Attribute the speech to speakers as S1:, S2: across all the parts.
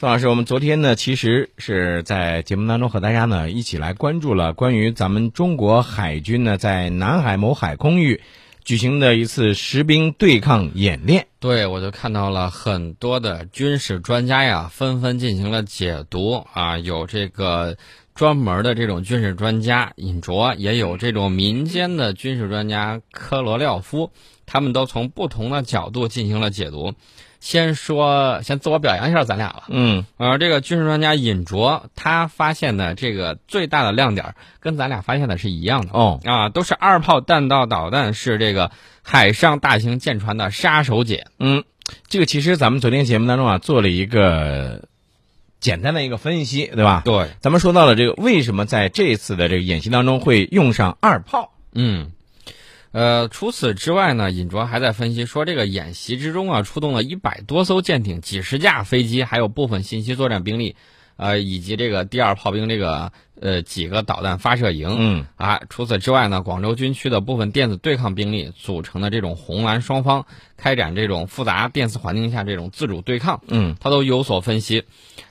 S1: 宋老师，我们昨天呢，其实是在节目当中和大家呢一起来关注了关于咱们中国海军呢在南海某海空域举行的一次实兵对抗演练。
S2: 对，我就看到了很多的军事专家呀，纷纷进行了解读啊，有这个专门的这种军事专家尹卓，也有这种民间的军事专家科罗廖夫，他们都从不同的角度进行了解读。先说，先自我表扬一下咱俩吧。
S1: 嗯，
S2: 呃，这个军事专家尹卓，他发现的这个最大的亮点，跟咱俩发现的是一样的
S1: 哦，
S2: 啊，都是二炮弹道导弹是这个海上大型舰船的杀手锏。
S1: 嗯，这个其实咱们昨天节目当中啊做了一个简单的一个分析，对吧？
S2: 对，
S1: 咱们说到了这个为什么在这次的这个演习当中会用上二炮？
S2: 嗯。呃，除此之外呢，尹卓还在分析说，这个演习之中啊，出动了一百多艘舰艇、几十架飞机，还有部分信息作战兵力，呃，以及这个第二炮兵这个呃几个导弹发射营。
S1: 嗯
S2: 啊，除此之外呢，广州军区的部分电子对抗兵力组成的这种红蓝双方开展这种复杂电磁环境下这种自主对抗，
S1: 嗯，
S2: 他都有所分析。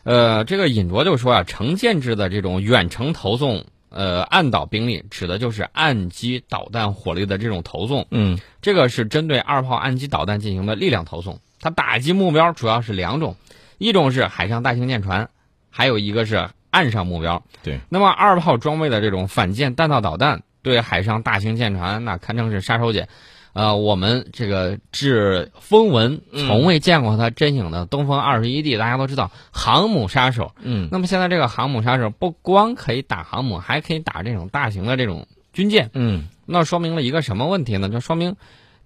S2: 呃，这个尹卓就说啊，成建制的这种远程投送。呃，岸导兵力指的就是岸基导弹火力的这种投送，
S1: 嗯，
S2: 这个是针对二炮岸基导弹进行的力量投送。它打击目标主要是两种，一种是海上大型舰船，还有一个是岸上目标。
S1: 对。
S2: 那么二炮装备的这种反舰弹道导弹，对海上大型舰船那堪称是杀手锏。呃，我们这个致风闻从未见过它真影的东风二十一 D，大家都知道航母杀手。
S1: 嗯，
S2: 那么现在这个航母杀手不光可以打航母，还可以打这种大型的这种军舰。
S1: 嗯，
S2: 那说明了一个什么问题呢？就说明，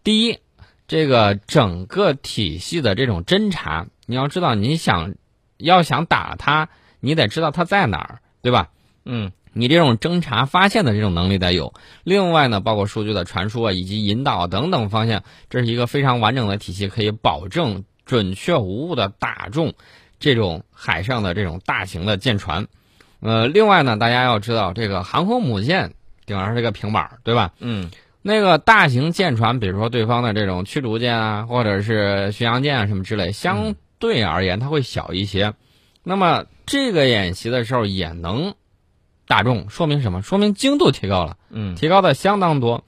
S2: 第一，这个整个体系的这种侦察，你要知道，你想要想打它，你得知道它在哪儿，对吧？
S1: 嗯。
S2: 你这种侦查发现的这种能力得有，另外呢，包括数据的传输啊，以及引导等等方向，这是一个非常完整的体系，可以保证准确无误的打中这种海上的这种大型的舰船。呃，另外呢，大家要知道，这个航空母舰顶上是个平板，对吧？
S1: 嗯，
S2: 那个大型舰船，比如说对方的这种驱逐舰啊，或者是巡洋舰啊什么之类，相对而言它会小一些。那么这个演习的时候也能。打中说明什么？说明精度提高了，
S1: 嗯，
S2: 提高的相当多。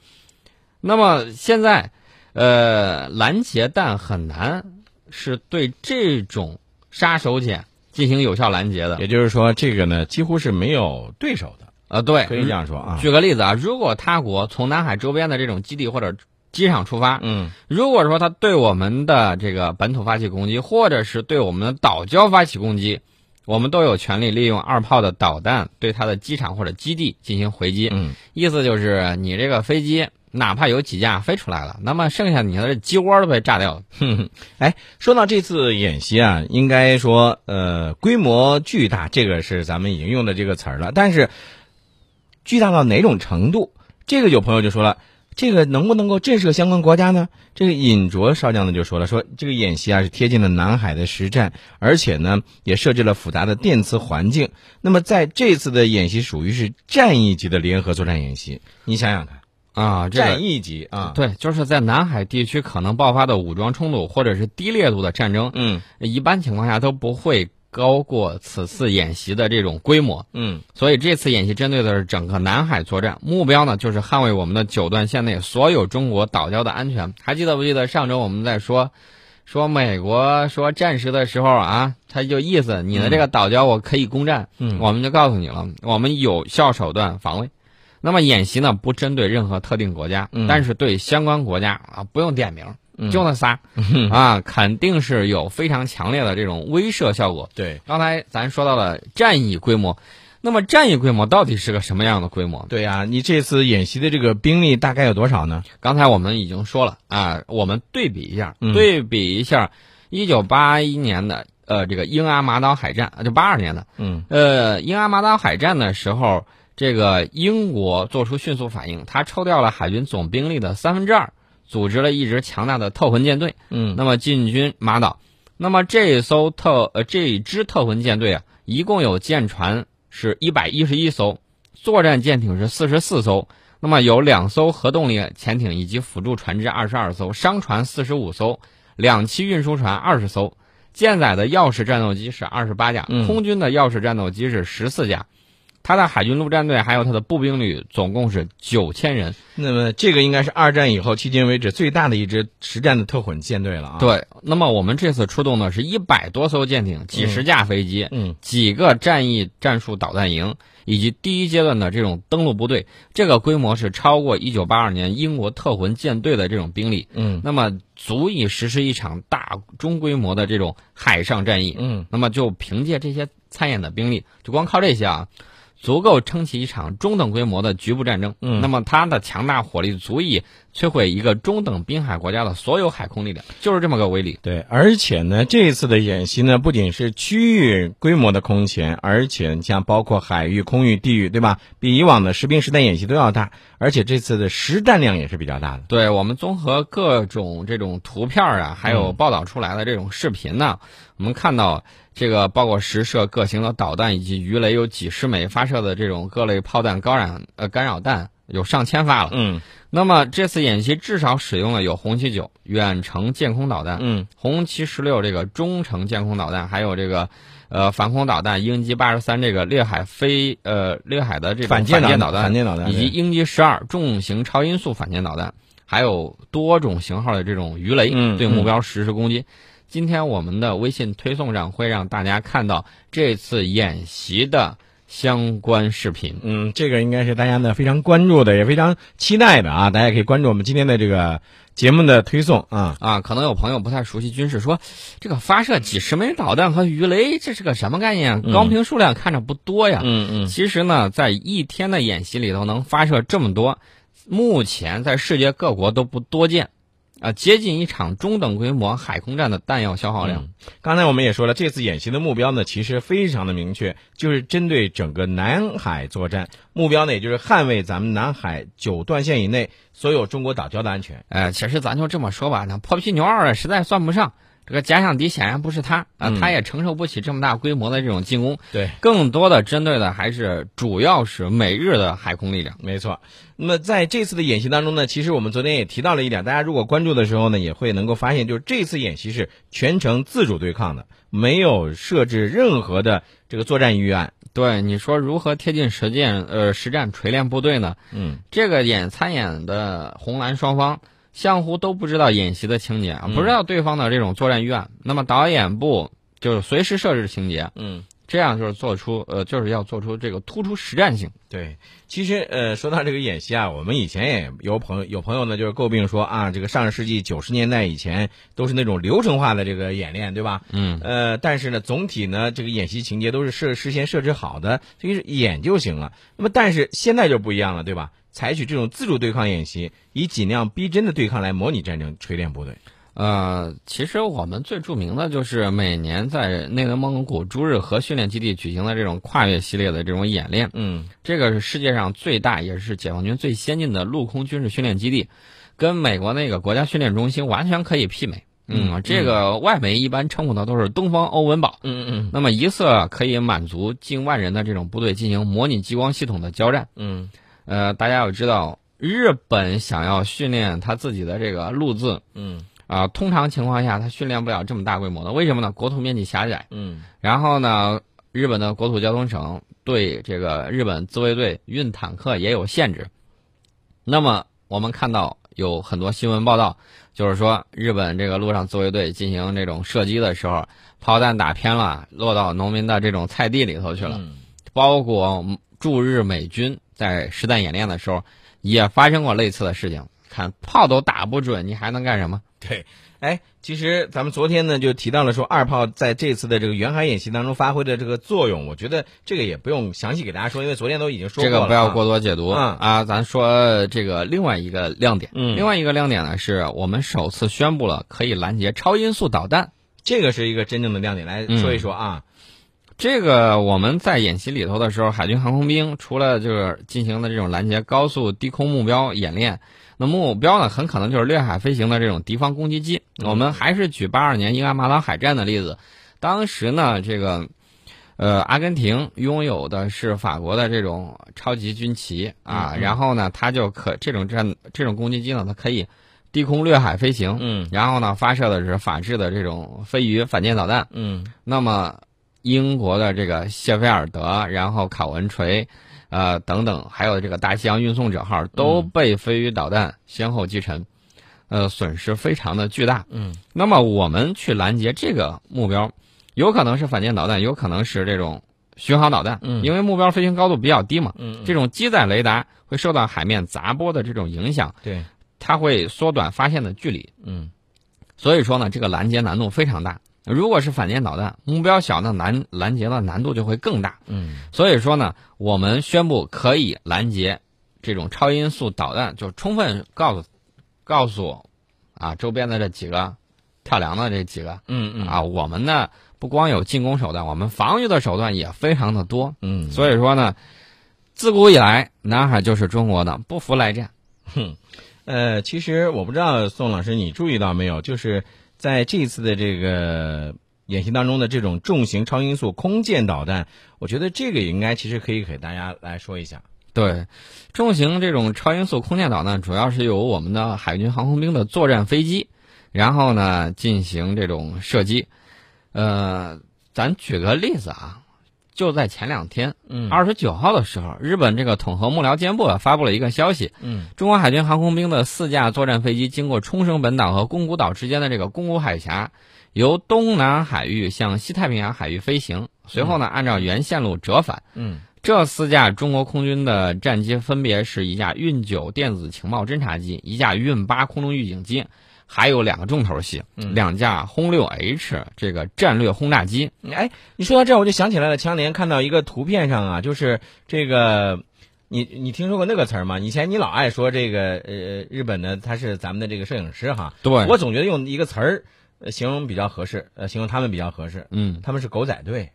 S2: 那么现在，呃，拦截弹很难是对这种杀手锏进行有效拦截的。
S1: 也就是说，这个呢几乎是没有对手的。
S2: 呃，对，
S1: 可以这样说啊。
S2: 举个例子啊，如果他国从南海周边的这种基地或者机场出发，
S1: 嗯，
S2: 如果说他对我们的这个本土发起攻击，或者是对我们的岛礁发起攻击。我们都有权利利用二炮的导弹对它的机场或者基地进行回击。
S1: 嗯，
S2: 意思就是你这个飞机哪怕有几架飞出来了，那么剩下你的鸡窝都被炸掉了。
S1: 哼哼，哎，说到这次演习啊，应该说呃规模巨大，这个是咱们已经用的这个词儿了。但是巨大到哪种程度？这个有朋友就说了。这个能不能够震慑相关国家呢？这个尹卓少将呢就说了，说这个演习啊是贴近了南海的实战，而且呢也设置了复杂的电磁环境。那么在这次的演习属于是战役级的联合作战演习，你想想看
S2: 啊，
S1: 战役级啊，
S2: 对，就是在南海地区可能爆发的武装冲突或者是低烈度的战争，
S1: 嗯，
S2: 一般情况下都不会。高过此次演习的这种规模，
S1: 嗯，
S2: 所以这次演习针对的是整个南海作战，目标呢就是捍卫我们的九段线内所有中国岛礁的安全。还记得不记得上周我们在说，说美国说战时的时候啊，他就意思你的这个岛礁我可以攻占，
S1: 嗯，
S2: 我们就告诉你了，我们有效手段防卫。那么演习呢不针对任何特定国家，但是对相关国家啊不用点名。就那仨，啊，肯定是有非常强烈的这种威慑效果。
S1: 对，
S2: 刚才咱说到了战役规模，那么战役规模到底是个什么样的规模？
S1: 对呀，你这次演习的这个兵力大概有多少呢？
S2: 刚才我们已经说了啊，我们对比一下，
S1: 嗯、
S2: 对比一下一九八一年的呃这个英阿马岛海战，就八二年的，
S1: 嗯，
S2: 呃英阿马岛海战的时候，这个英国做出迅速反应，他抽调了海军总兵力的三分之二。组织了一支强大的特混舰队，
S1: 嗯，
S2: 那么进军马岛。那么这艘特呃这支特混舰队啊，一共有舰船是一百一十一艘，作战舰艇是四十四艘，那么有两艘核动力潜艇以及辅助船只二十二艘，商船四十五艘，两栖运输船二十艘，舰载的钥匙战斗机是二十八架，
S1: 嗯
S2: 空军的钥匙战斗机是十四架，它的海军陆战队还有他的步兵旅总共是九千人。
S1: 那么这个应该是二战以后迄今为止最大的一支实战的特混舰队了啊。，
S2: 对，那么我们这次出动的是一百多艘舰艇、几十架飞机、
S1: 嗯
S2: 几个战役战术导弹营，以及第一阶段的这种登陆部队，这个规模是超过一九八二年英国特混舰队的这种兵力，
S1: 嗯
S2: 那么足以实施一场大中规模的这种海上战役。
S1: 嗯
S2: 那么就凭借这些参演的兵力，就光靠这些啊，足够撑起一场中等规模的局部战争。
S1: 嗯
S2: 那么它的强大火力足以摧毁一个中等滨海国家的所有海空力量，就是这么个威力。
S1: 对，而且呢，这一次的演习呢，不仅是区域规模的空前，而且你像包括海域、空域、地域，对吧？比以往的实兵实弹演习都要大，而且这次的实弹量也是比较大的。
S2: 对我们综合各种这种图片啊，还有报道出来的这种视频呢，我们看到这个包括实射各型的导弹以及鱼雷有几十枚，发射的这种各类炮弹、高燃呃干扰弹有上千发了。
S1: 嗯。
S2: 那么这次演习至少使用了有红旗九远程舰空导弹、
S1: 嗯。
S2: 红旗十六这个中程舰空导弹，还有这个呃反空导弹鹰击八十三这个猎海飞呃猎海的这种
S1: 反舰
S2: 舰
S1: 导
S2: 弹，
S1: 反舰导弹
S2: 以及鹰击十二重型超音速反舰导弹，还有多种型号的这种鱼雷，
S1: 嗯
S2: 对目标实施攻击。今天我们的微信推送上会让大家看到这次演习的相关视频。
S1: 嗯，这个应该是大家呢非常关注的，也非常期待的啊！大家可以关注我们今天的这个节目的推送啊。
S2: 啊，可能有朋友不太熟悉军事，说这个发射几十枚导弹和鱼雷，这是个什么概念高频数量看着不多呀。
S1: 嗯嗯
S2: 其实呢，在一天的演习里头能发射这么多，目前在世界各国都不多见，啊，接近一场中等规模海空战的弹药消耗量。
S1: 嗯刚才我们也说了，这次演习的目标呢，其实非常的明确，就是针对整个南海作战，目标呢也就是捍卫咱们南海九段线以内所有中国岛礁的安全。
S2: 呃，其实咱就这么说吧，那破皮牛二实在算不上，这个假想敌显然不是他啊，
S1: 嗯
S2: 他也承受不起这么大规模的这种进攻。
S1: 对，
S2: 更多的针对的还是主要是美日的海空力量。
S1: 没错。那么在这次的演习当中呢，其实我们昨天也提到了一点，大家如果关注的时候呢，也会能够发现，就是这次演习是全程自主对抗的，没有设置任何的这个作战预案。
S2: 对，你说如何贴近实践呃实战锤炼部队呢？
S1: 嗯
S2: 这个演参演的红蓝双方相互都不知道演习的情节不知道对方的这种作战预案。那么导演部就是随时设置情节，
S1: 嗯。
S2: 这样就是做出呃就是要做出这个突出实战性。
S1: 对，其实呃，说到这个演习啊，我们以前也有朋友有朋友呢，就是诟病说啊，这个上个世纪九十年代以前都是那种流程化的这个演练，对吧？
S2: 嗯，
S1: 呃，但是呢，总体呢，这个演习情节都是设事先设置好的，这个是演就行了。那么，但是现在就不一样了，对吧？采取这种自主对抗演习，以尽量逼真的对抗来模拟战争，锤炼部队。
S2: 呃，其实我们最著名的就是每年在内蒙蒙古朱日和训练基地举行的这种跨越系列的这种演练。
S1: 嗯
S2: 这个是世界上最大也是解放军最先进的陆空军事训练基地，跟美国那个国家训练中心完全可以媲美。
S1: 嗯
S2: 这个外媒一般称呼它都是东方欧文堡。
S1: 嗯嗯
S2: 那么一次可以满足近万人的这种部队进行模拟激光系统的交战。
S1: 嗯
S2: 呃，大家要知道，日本想要训练他自己的这个陆自
S1: 嗯
S2: 啊、通常情况下它训练不了这么大规模的，为什么呢？国土面积狭窄。
S1: 嗯
S2: 然后呢，日本的国土交通省对这个日本自卫队运坦克也有限制。那么我们看到有很多新闻报道，就是说日本这个陆上自卫队进行这种射击的时候，炮弹打偏了，落到农民的这种菜地里头去了。
S1: 嗯
S2: 包括驻日美军在实弹演练的时候，也发生过类似的事情。看炮都打不准，你还能干什么？
S1: 对，哎，其实咱们昨天呢就提到了说二炮在这次的这个远海演习当中发挥的这个作用，我觉得这个也不用详细给大家说，因为昨天都已经说过了、
S2: 这个不要过多解读
S1: 嗯
S2: 啊！咱说这个另外一个亮点，
S1: 嗯
S2: 另外一个亮点呢是我们首次宣布了可以拦截超音速导弹。
S1: 这个是一个真正的亮点，来
S2: 嗯
S1: 说一说啊。
S2: 这个我们在演习里头的时候，海军航空兵除了就是进行的这种拦截高速低空目标演练，那目标呢很可能就是掠海飞行的这种敌方攻击机。
S1: 嗯
S2: 我们还是举八二年英阿马岛海战的例子，当时呢这个。呃，阿根廷拥有的是法国的这种超级军旗啊，然后呢，它就可这种战这种攻击机呢，它可以低空掠海飞行，
S1: 嗯
S2: 然后呢，发射的是法制的这种飞鱼反舰导弹。
S1: 嗯
S2: 那么，英国的这个谢菲尔德，然后考文垂，呃等等，还有这个大西洋运送者号都被飞鱼导弹先后击沉，呃，损失非常的巨大。
S1: 嗯
S2: 那么我们去拦截这个目标，有可能是反舰导弹，有可能是这种巡航导弹，
S1: 嗯
S2: 因为目标飞行高度比较低嘛，
S1: 嗯，
S2: 这种机载雷达会受到海面杂波的这种影响，
S1: 对，
S2: 它会缩短发现的距离。
S1: 嗯
S2: 所以说呢，这个拦截难度非常大。如果是反舰导弹，目标小，那拦拦截的难度就会更大。
S1: 嗯
S2: 所以说呢，我们宣布可以拦截这种超音速导弹，就充分告诉告诉啊周边的这几个跳梁的这几个
S1: 嗯嗯
S2: 啊，我们呢不光有进攻手段，我们防御的手段也非常的多。
S1: 嗯，
S2: 所以说呢，自古以来南海就是中国的，不服来战。
S1: 哼呃，其实我不知道宋老师你注意到没有，就是在这次的这个演习当中的这种重型超音速空舰导弹，我觉得这个也应该其实可以给大家来说一下。
S2: 对，重型这种超音速空舰导弹，主要是由我们的海军航空兵的作战飞机，然后呢进行这种射击。呃，咱举个例子啊，就在前两天，
S1: 嗯。
S2: 二十九号的时候，日本这个统合幕僚监部啊发布了一个消息，
S1: 嗯。
S2: 中国海军航空兵的四架作战飞机经过冲绳本岛和宫古岛之间的这个宫古海峡，由东南海域向西太平洋海域飞行，随后呢按照原线路折返。
S1: 嗯。
S2: 这四架中国空军的战机分别是一架运九电子情报侦察机，一架运八空中预警机，还有两个重头戏，
S1: 嗯
S2: 两架轰六 H 这个战略轰炸机。
S1: 哎，你说到这儿，我就想起来了。前两年看到一个图片上啊，就是这个，你你听说过那个词儿吗？以前你老爱说这个呃，日本的他是咱们的这个摄影师哈，
S2: 对
S1: 我总觉得用一个词儿呃形容比较合适，呃，形容他们比较合适。
S2: 嗯，
S1: 他们是狗仔队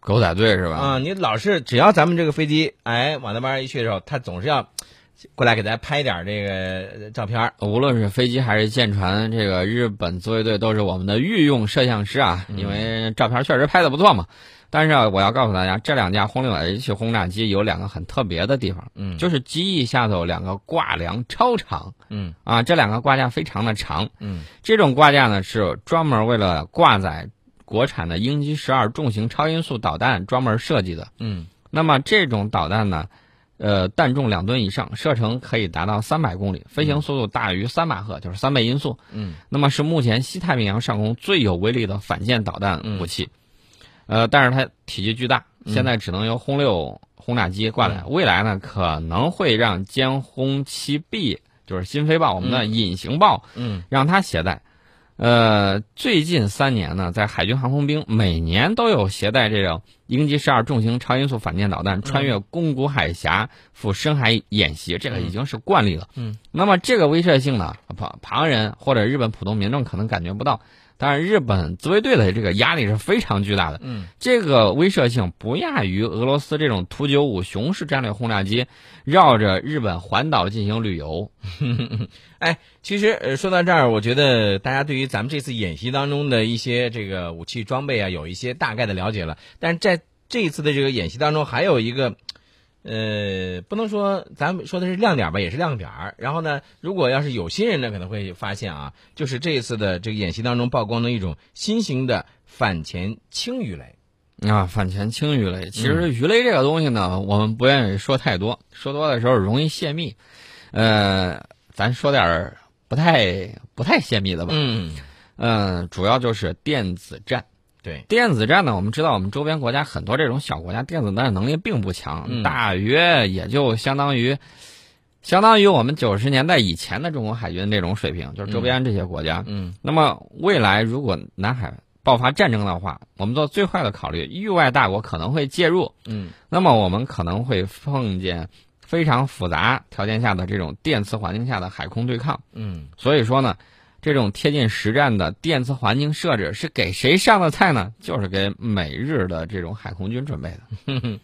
S2: 狗仔队是吧？
S1: 啊！你老是只要咱们这个飞机哎往那边一去的时候，他总是要过来给大家拍点儿这个呃照片儿。
S2: 无论是飞机还是舰船，这个日本自卫队都是我们的御用摄像师啊，
S1: 嗯
S2: 因为照片确实拍的不错嘛。但是啊，我要告诉大家，这两架轰六 H 轰炸机有两个很特别的地方，
S1: 嗯
S2: 就是机翼下头两个挂梁超长
S1: 嗯
S2: 啊，这两个挂架非常的长，
S1: 嗯
S2: 这种挂架呢是专门为了挂载国产的鹰击十二重型超音速导弹专门设计的。
S1: 嗯
S2: 那么这种导弹呢，呃，弹重两吨以上，射程可以达到三百公里，飞行速度大于三马赫，就是三倍音速。
S1: 嗯
S2: 那么是目前西太平洋上空最有威力的反舰导弹武器。呃，但是它体积巨大，现在只能由轰六轰炸机挂载，未来呢可能会让歼轰七 B，就是新飞豹，我们的隐形豹，
S1: 嗯
S2: 让它携带。呃，最近三年呢，在海军航空兵每年都有携带这种鹰击十二重型超音速反舰导弹穿越宫古海峡赴深海演习，这个已经是惯例了。
S1: 嗯，
S2: 那么这个威慑性呢，旁旁人或者日本普通民众可能感觉不到，但是日本自卫队的这个压力是非常巨大的。
S1: 嗯
S2: 这个威慑性不亚于俄罗斯这种图九五雄式战略轰炸机绕着日本环岛进行旅游。
S1: 哎，其实呃，说到这儿，我觉得大家对于咱们这次演习当中的一些这个武器装备啊，有一些大概的了解了。但是在这一次的这个演习当中，还有一个，呃，不能说咱们说的是亮点吧，也是亮点儿。然后呢，如果要是有心人呢，可能会发现啊，就是这一次的这个演习当中曝光的一种新型的反潜轻鱼雷。
S2: 啊，反潜轻鱼雷，其实鱼雷这个东西呢，我们不愿意说太多，说多的时候容易泄密。呃，咱说点儿不太不太泄密的吧。
S1: 嗯，
S2: 嗯、主要就是电子战。
S1: 对，
S2: 电子战呢，我们知道我们周边国家很多这种小国家电子战能力并不强，
S1: 嗯。
S2: 大约也就相当于相当于我们九十年代以前的中国海军这种水平，就是周边这些国家。
S1: 嗯。
S2: 那么未来如果南海爆发战争的话，我们做最坏的考虑，域外大国可能会介入，
S1: 嗯。
S2: 那么我们可能会碰见非常复杂条件下的这种电磁环境下的海空对抗。
S1: 嗯，
S2: 所以说呢，这种贴近实战的电磁环境设置是给谁上的菜呢？就是给美日的这种海空军准备的。